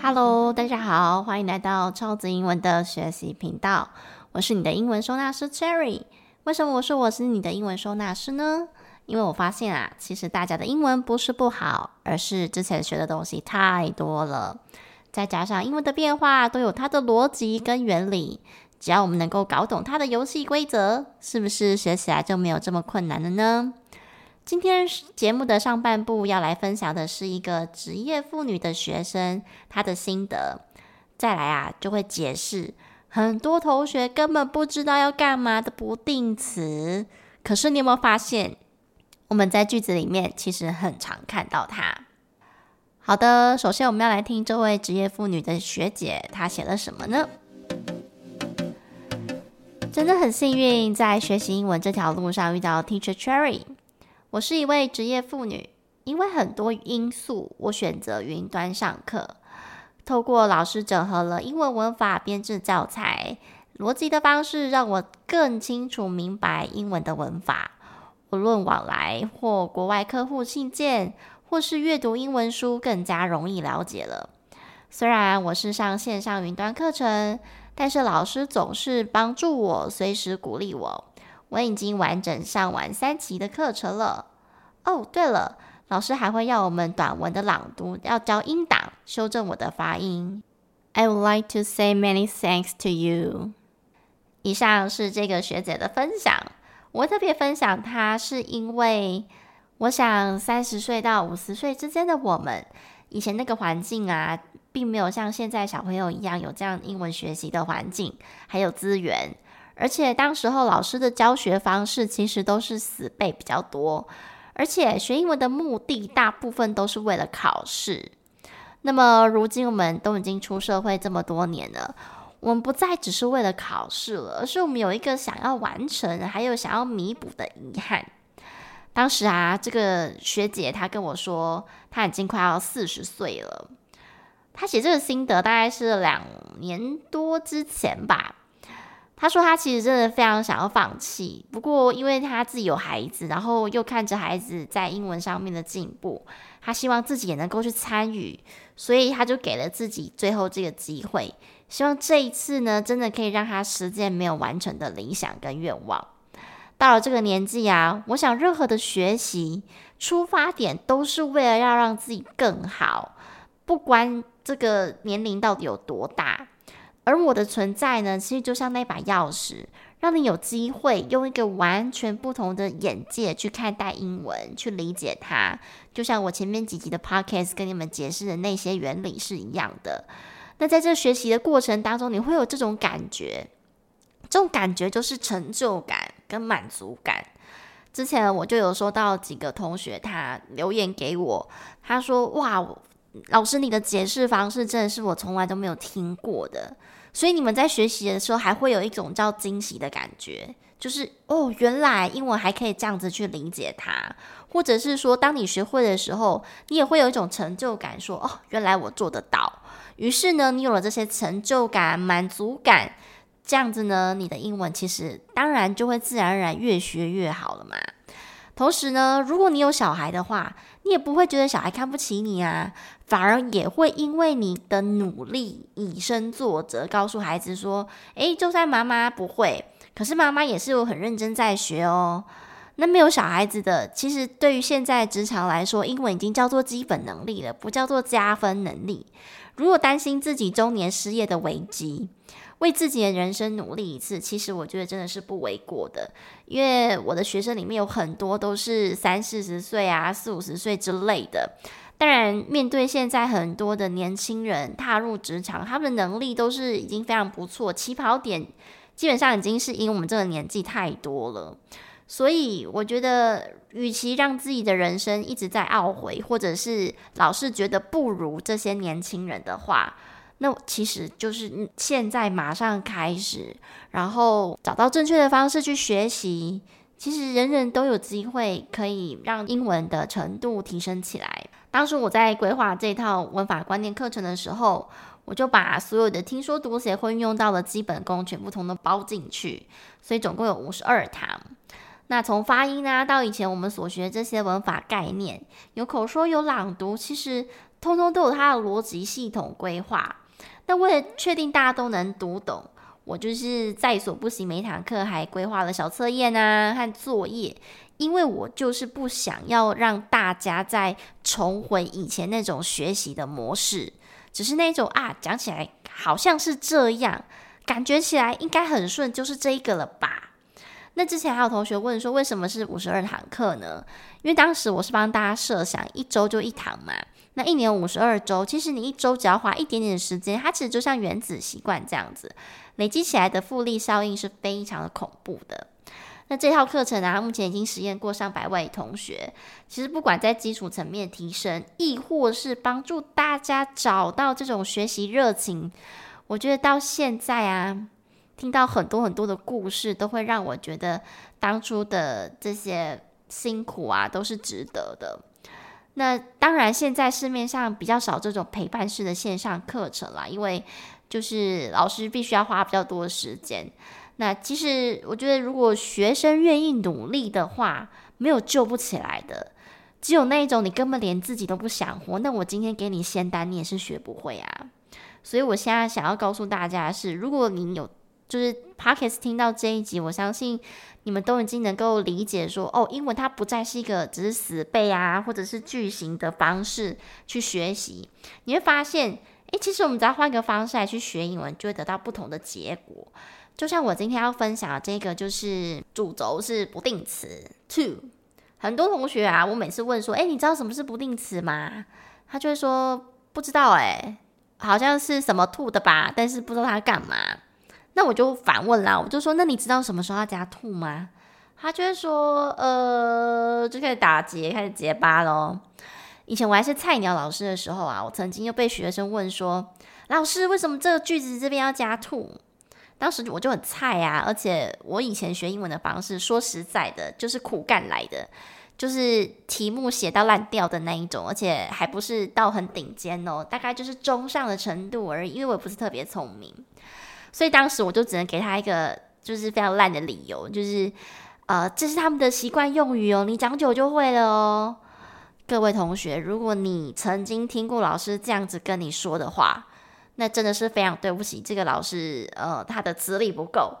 Hello，大家好，欢迎来到超级英文的学习频道。我是你的英文收纳师 Cherry。为什么我说我是你的英文收纳师呢？因为我发现啊，其实大家的英文不是不好，而是之前学的东西太多了，再加上英文的变化都有它的逻辑跟原理。只要我们能够搞懂它的游戏规则，是不是学起来就没有这么困难了呢？今天节目的上半部要来分享的是一个职业妇女的学生她的心得，再来啊就会解释很多同学根本不知道要干嘛的不定词。可是你有没有发现，我们在句子里面其实很常看到它？好的，首先我们要来听这位职业妇女的学姐她写了什么呢？真的很幸运，在学习英文这条路上遇到 Teacher Cherry。我是一位职业妇女，因为很多因素，我选择云端上课。透过老师整合了英文文法编制教材，逻辑的方式让我更清楚明白英文的文法。无论往来或国外客户信件，或是阅读英文书，更加容易了解了。虽然我是上线上云端课程，但是老师总是帮助我，随时鼓励我。我已经完整上完三期的课程了。哦，对了，老师还会要我们短文的朗读，要教音档，修正我的发音。I would like to say many thanks to you。以上是这个学姐的分享。我特别分享她，是因为我想三十岁到五十岁之间的我们，以前那个环境啊，并没有像现在小朋友一样有这样英文学习的环境，还有资源。而且当时候老师的教学方式其实都是死背比较多，而且学英文的目的大部分都是为了考试。那么如今我们都已经出社会这么多年了，我们不再只是为了考试了，而是我们有一个想要完成，还有想要弥补的遗憾。当时啊，这个学姐她跟我说，她已经快要四十岁了。她写这个心得大概是两年多之前吧。他说他其实真的非常想要放弃，不过因为他自己有孩子，然后又看着孩子在英文上面的进步，他希望自己也能够去参与，所以他就给了自己最后这个机会，希望这一次呢，真的可以让他实现没有完成的理想跟愿望。到了这个年纪啊，我想任何的学习出发点都是为了要让自己更好，不管这个年龄到底有多大。而我的存在呢，其实就像那把钥匙，让你有机会用一个完全不同的眼界去看待英文，去理解它。就像我前面几集的 podcast 跟你们解释的那些原理是一样的。那在这学习的过程当中，你会有这种感觉，这种感觉就是成就感跟满足感。之前我就有收到几个同学他留言给我，他说：“哇，老师你的解释方式真的是我从来都没有听过的。”所以你们在学习的时候，还会有一种叫惊喜的感觉，就是哦，原来英文还可以这样子去理解它，或者是说，当你学会的时候，你也会有一种成就感，说哦，原来我做得到。于是呢，你有了这些成就感、满足感，这样子呢，你的英文其实当然就会自然而然越学越好了嘛。同时呢，如果你有小孩的话，你也不会觉得小孩看不起你啊，反而也会因为你的努力以身作则，告诉孩子说：“诶，就算妈妈不会，可是妈妈也是有很认真在学哦。”那没有小孩子的，其实对于现在职场来说，英文已经叫做基本能力了，不叫做加分能力。如果担心自己中年失业的危机，为自己的人生努力一次，其实我觉得真的是不为过的。因为我的学生里面有很多都是三四十岁啊、四五十岁之类的。当然，面对现在很多的年轻人踏入职场，他们的能力都是已经非常不错，起跑点基本上已经是因为我们这个年纪太多了。所以，我觉得，与其让自己的人生一直在懊悔，或者是老是觉得不如这些年轻人的话，那其实就是现在马上开始，然后找到正确的方式去学习。其实人人都有机会可以让英文的程度提升起来。当时我在规划这套文法观念课程的时候，我就把所有的听说读写会运用到的基本功全部通通包进去，所以总共有五十二堂。那从发音啊到以前我们所学这些文法概念，有口说有朗读，其实通通都有它的逻辑系统规划。那为了确定大家都能读懂，我就是在所不惜，每堂课还规划了小测验啊和作业，因为我就是不想要让大家再重回以前那种学习的模式，只是那种啊，讲起来好像是这样，感觉起来应该很顺，就是这一个了吧。那之前还有同学问说，为什么是五十二堂课呢？因为当时我是帮大家设想一周就一堂嘛，那一年五十二周，其实你一周只要花一点点时间，它其实就像原子习惯这样子，累积起来的复利效应是非常的恐怖的。那这套课程啊，目前已经实验过上百位同学，其实不管在基础层面提升，亦或是帮助大家找到这种学习热情，我觉得到现在啊。听到很多很多的故事，都会让我觉得当初的这些辛苦啊，都是值得的。那当然，现在市面上比较少这种陪伴式的线上课程啦，因为就是老师必须要花比较多的时间。那其实我觉得，如果学生愿意努力的话，没有救不起来的。只有那一种你根本连自己都不想活，那我今天给你仙丹，你也是学不会啊。所以我现在想要告诉大家的是，如果你有就是 Podcast 听到这一集，我相信你们都已经能够理解说，哦，英文它不再是一个只是死背啊，或者是句型的方式去学习。你会发现，诶，其实我们只要换个方式来去学英文，就会得到不同的结果。就像我今天要分享的这个，就是主轴是不定词 to。很多同学啊，我每次问说，诶，你知道什么是不定词吗？他就会说不知道，诶，好像是什么 to 的吧，但是不知道它干嘛。那我就反问啦，我就说，那你知道什么时候要加 to 吗？他就会说，呃，就开始打结，开始结巴喽。以前我还是菜鸟老师的时候啊，我曾经又被学生问说，老师为什么这个句子这边要加 to？当时我就很菜啊，而且我以前学英文的方式，说实在的，就是苦干来的，就是题目写到烂掉的那一种，而且还不是到很顶尖哦，大概就是中上的程度而已，因为我不是特别聪明。所以当时我就只能给他一个就是非常烂的理由，就是呃，这是他们的习惯用语哦，你讲久就会了哦。各位同学，如果你曾经听过老师这样子跟你说的话，那真的是非常对不起这个老师，呃，他的资历不够。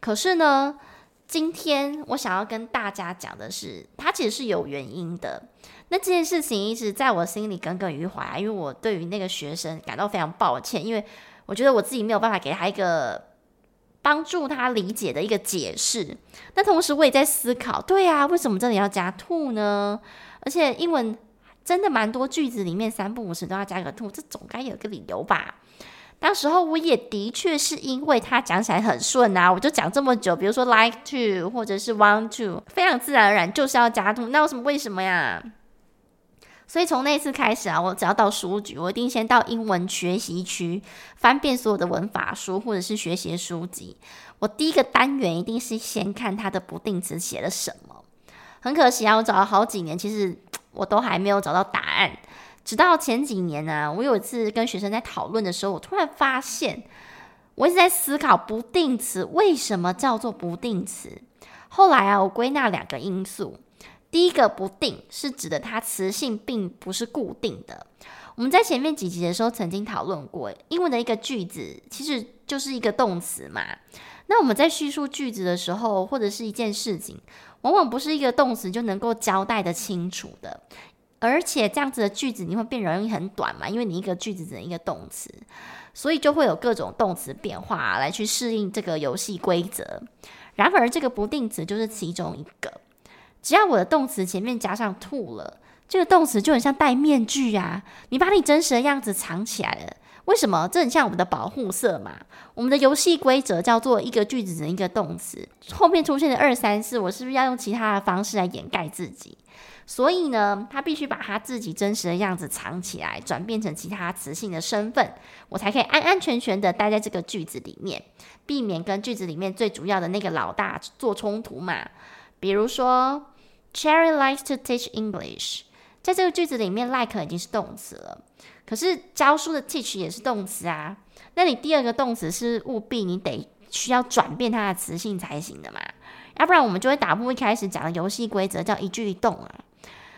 可是呢，今天我想要跟大家讲的是，他其实是有原因的。那这件事情一直在我心里耿耿于怀，因为我对于那个学生感到非常抱歉，因为。我觉得我自己没有办法给他一个帮助他理解的一个解释。那同时我也在思考，对啊，为什么这里要加 to 呢？而且英文真的蛮多句子里面三不五时都要加个 to，这总该有个理由吧？当时候我也的确是因为他讲起来很顺啊，我就讲这么久，比如说 like to 或者是 want to，非常自然而然就是要加 to，那有什么为什么呀？所以从那次开始啊，我只要到书局，我一定先到英文学习区翻遍所有的文法书或者是学习书籍。我第一个单元一定是先看它的不定词写了什么。很可惜啊，我找了好几年，其实我都还没有找到答案。直到前几年呢、我有一次跟学生在讨论的时候，我突然发现，我一直在思考不定词为什么叫做不定词。后来啊，我归纳两个因素。第一个不定是指的它词性并不是固定的。我们在前面几集的时候曾经讨论过，英文的一个句子其实就是一个动词嘛。那我们在叙述句子的时候，或者是一件事情，往往不是一个动词就能够交代的清楚的。而且这样子的句子你会变容易很短嘛，因为你一个句子只能一个动词，所以就会有各种动词变化来去适应这个游戏规则。然而这个不定词就是其中一个。只要我的动词前面加上 to 了，这个动词就很像戴面具啊！你把你真实的样子藏起来了，为什么？这很像我们的保护色嘛。我们的游戏规则叫做一个句子的一个动词，后面出现的二三四，我是不是要用其他的方式来掩盖自己？所以呢，他必须把他自己真实的样子藏起来，转变成其他词性的身份，我才可以安安全全的待在这个句子里面，避免跟句子里面最主要的那个老大做冲突嘛。比如说，Cherry likes to teach English，在这个句子里面，like 已经是动词了，可是教书的 teach 也是动词啊。那你第二个动词是务必你得需要转变它的词性才行的嘛，要不然我们就会打破一开始讲的游戏规则，叫一句一动啊。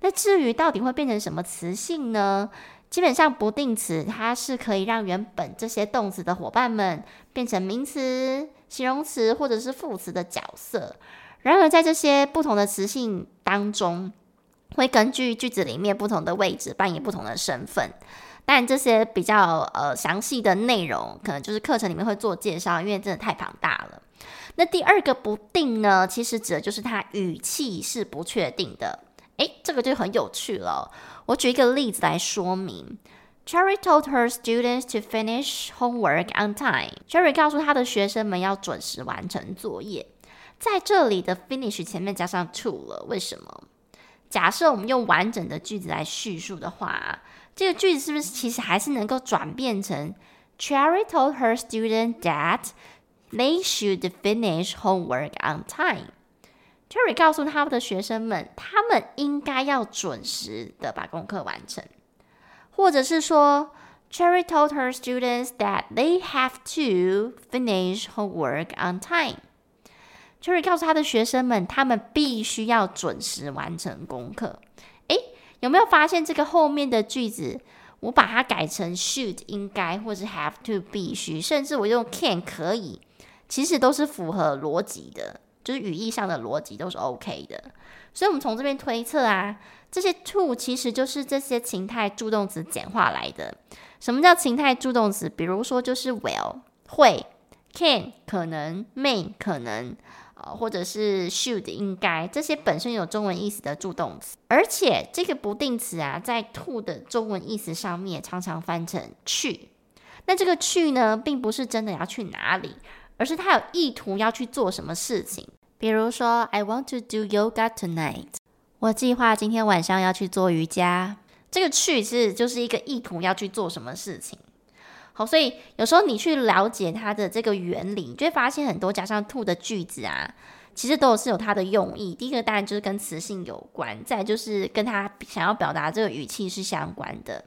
那至于到底会变成什么词性呢？基本上不定词它是可以让原本这些动词的伙伴们变成名词、形容词或者是副词的角色。然而在这些不同的词性当中，会根据句子里面不同的位置扮演不同的身份。但这些比较呃详细的内容，可能就是课程里面会做介绍，因为真的太庞大了。那第二个不定呢，其实指的就是它语气是不确定的。诶，这个就很有趣了。我举一个例子来说明。Cherry told her students to finish homework on time. Cherry 告诉他的学生们要准时完成作业。在这里的 finish 前面加上 to 了，为什么？假设我们用完整的句子来叙述的话，这个句子是不是其实还是能够转变成 Cherry told her student that they should finish homework on time. Cherry 告诉他们的学生们，他们应该要准时的把功课完成，或者是说 Cherry told her students that they have to finish homework on time. Cherry 告诉他的学生们，他们必须要准时完成功课。诶，有没有发现这个后面的句子，我把它改成 should 应该，或是 have to 必须，甚至我用 can 可以，其实都是符合逻辑的，就是语义上的逻辑都是 OK 的。所以，我们从这边推测啊，这些 to 其实就是这些情态助动词简化来的。什么叫情态助动词？比如说就是 will 会，can 可能，may 可能。或者是 should 应该，这些本身有中文意思的助动词，而且这个不定词啊，在 to 的中文意思上面常常翻成去。那这个去呢，并不是真的要去哪里，而是他有意图要去做什么事情。比如说，I want to do yoga tonight。我计划今天晚上要去做瑜伽。这个去是就是一个意图要去做什么事情。好，所以有时候你去了解它的这个原理，你就会发现很多加上 to 的句子啊，其实都是有它的用意。第一个当然就是跟词性有关，再就是跟他想要表达这个语气是相关的。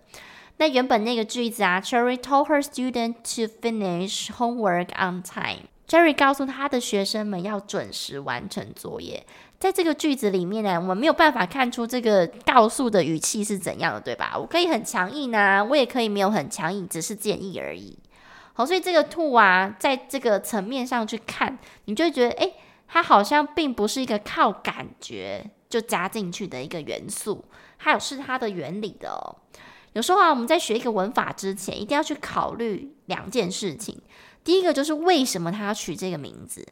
那原本那个句子啊，Cherry told her student to finish homework on time。Jerry 告诉他的学生们要准时完成作业。在这个句子里面呢，我们没有办法看出这个告诉的语气是怎样的，对吧？我可以很强硬啊，我也可以没有很强硬，只是建议而已。好，所以这个 to 啊，在这个层面上去看，你就会觉得，诶，它好像并不是一个靠感觉就加进去的一个元素，还有是它的原理的哦。有时候啊，我们在学一个文法之前，一定要去考虑两件事情。第一个就是为什么他要取这个名字。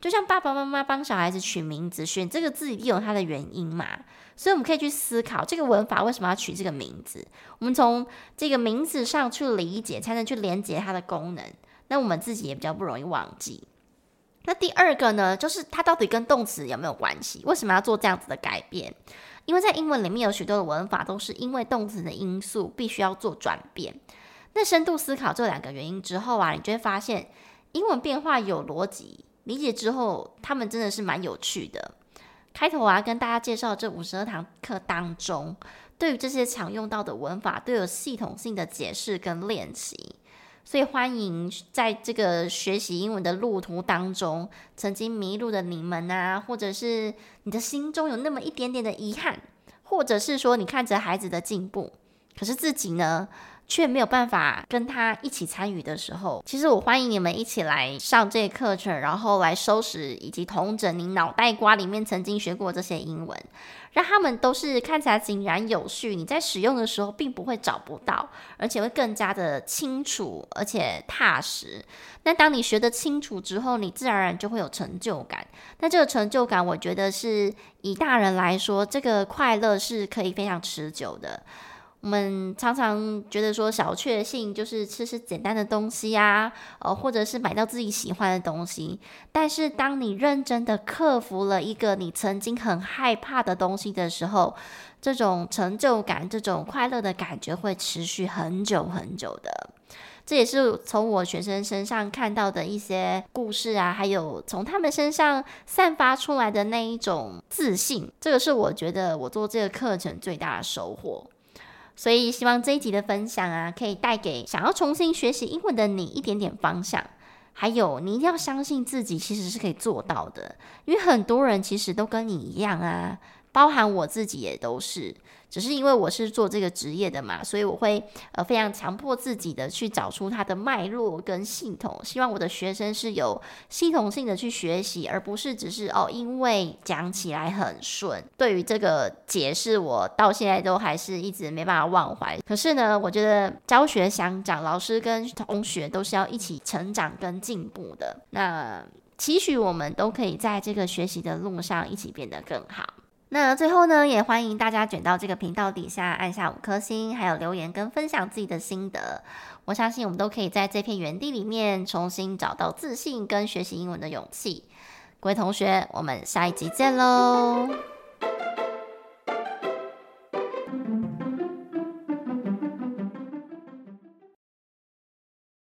就像爸爸妈妈帮小孩子取名字，选这个字一定有它的原因嘛，所以我们可以去思考这个文法为什么要取这个名字。我们从这个名字上去理解，才能去连接它的功能。那我们自己也比较不容易忘记。那第二个呢，就是它到底跟动词有没有关系？为什么要做这样子的改变？因为在英文里面有许多的文法都是因为动词的因素必须要做转变。那深度思考这两个原因之后啊，你就会发现英文变化有逻辑。理解之后，他们真的是蛮有趣的。开头啊，跟大家介绍这五十二堂课当中，对于这些常用到的文法都有系统性的解释跟练习。所以欢迎在这个学习英文的路途当中，曾经迷路的你们啊，或者是你的心中有那么一点点的遗憾，或者是说你看着孩子的进步，可是自己呢，却没有办法跟他一起参与的时候，其实我欢迎你们一起来上这个课程，然后来收拾以及统整你脑袋瓜里面曾经学过这些英文，让他们都是看起来井然有序。你在使用的时候，并不会找不到，而且会更加的清楚而且踏实。那当你学得清楚之后，你自然而然就会有成就感。那这个成就感，我觉得是以大人来说，这个快乐是可以非常持久的。我们常常觉得说小确幸就是吃吃简单的东西呀，呃，或者是买到自己喜欢的东西。但是当你认真的克服了一个你曾经很害怕的东西的时候，这种成就感、这种快乐的感觉会持续很久很久的。这也是从我学生身上看到的一些故事啊，还有从他们身上散发出来的那一种自信。这个是我觉得我做这个课程最大的收获。所以希望这一集的分享啊，可以带给想要重新学习英文的你一点点方向。还有，你一定要相信自己，其实是可以做到的。因为很多人其实都跟你一样啊，包含我自己也都是。只是因为我是做这个职业的嘛，所以我会呃非常强迫自己的去找出它的脉络跟系统，希望我的学生是有系统性的去学习，而不是只是哦因为讲起来很顺。对于这个解释，我到现在都还是一直没办法忘怀。可是呢，我觉得教学相长，老师跟同学都是要一起成长跟进步的。那期许我们都可以在这个学习的路上一起变得更好。那最后呢，也欢迎大家卷到这个频道底下按下五颗星，还有留言跟分享自己的心得。我相信我们都可以在这片园地里面重新找到自信跟学习英文的勇气。各位同学，我们下一集见喽！